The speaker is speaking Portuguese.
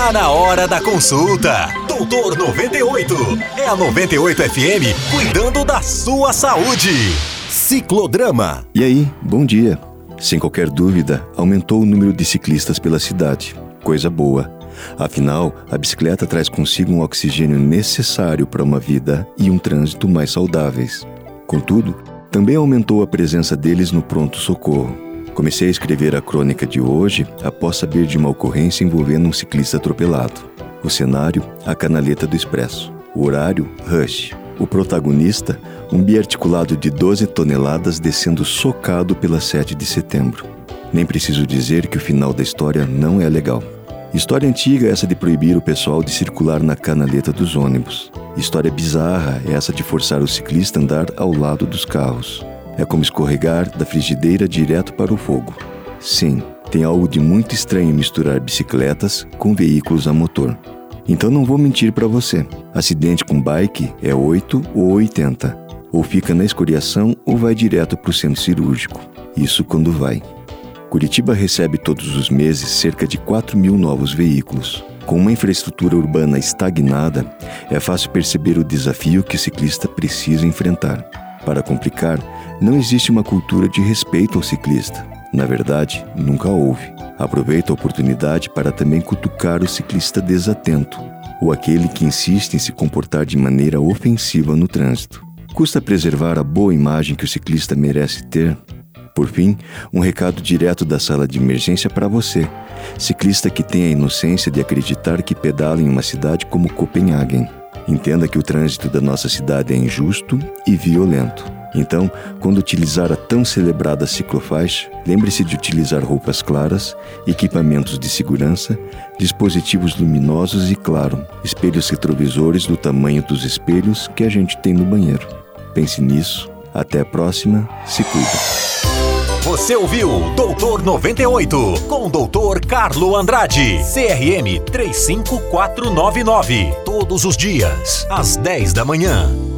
Tá na hora da consulta. Doutor 98. É a 98 FM cuidando da sua saúde. Ciclodrama. E aí, bom dia. Sem qualquer dúvida, aumentou o número de ciclistas pela cidade. Coisa boa. Afinal, a bicicleta traz consigo um oxigênio necessário para uma vida e um trânsito mais saudáveis. Contudo, também aumentou a presença deles no pronto-socorro. Comecei a escrever a crônica de hoje após saber de uma ocorrência envolvendo um ciclista atropelado. O cenário, a canaleta do expresso. O horário, rush. O protagonista, um biarticulado de 12 toneladas descendo socado pela 7 de setembro. Nem preciso dizer que o final da história não é legal. História antiga essa de proibir o pessoal de circular na canaleta dos ônibus. História bizarra essa de forçar o ciclista a andar ao lado dos carros. É como escorregar da frigideira direto para o fogo. Sim, tem algo de muito estranho misturar bicicletas com veículos a motor. Então não vou mentir para você. Acidente com bike é 8 ou 80. Ou fica na escoriação ou vai direto para o centro cirúrgico. Isso quando vai. Curitiba recebe todos os meses cerca de 4 mil novos veículos. Com uma infraestrutura urbana estagnada, é fácil perceber o desafio que o ciclista precisa enfrentar. Para complicar, não existe uma cultura de respeito ao ciclista. Na verdade, nunca houve. Aproveito a oportunidade para também cutucar o ciclista desatento, ou aquele que insiste em se comportar de maneira ofensiva no trânsito. Custa preservar a boa imagem que o ciclista merece ter? Por fim, um recado direto da sala de emergência para você, ciclista que tem a inocência de acreditar que pedala em uma cidade como Copenhagen. Entenda que o trânsito da nossa cidade é injusto e violento. Então, quando utilizar a tão celebrada ciclofaixa, lembre-se de utilizar roupas claras, equipamentos de segurança, dispositivos luminosos e, claro, espelhos retrovisores do tamanho dos espelhos que a gente tem no banheiro. Pense nisso. Até a próxima. Se cuida. Você ouviu Doutor 98 com o Doutor Carlo Andrade, CRM 35499. Todos os dias, às 10 da manhã.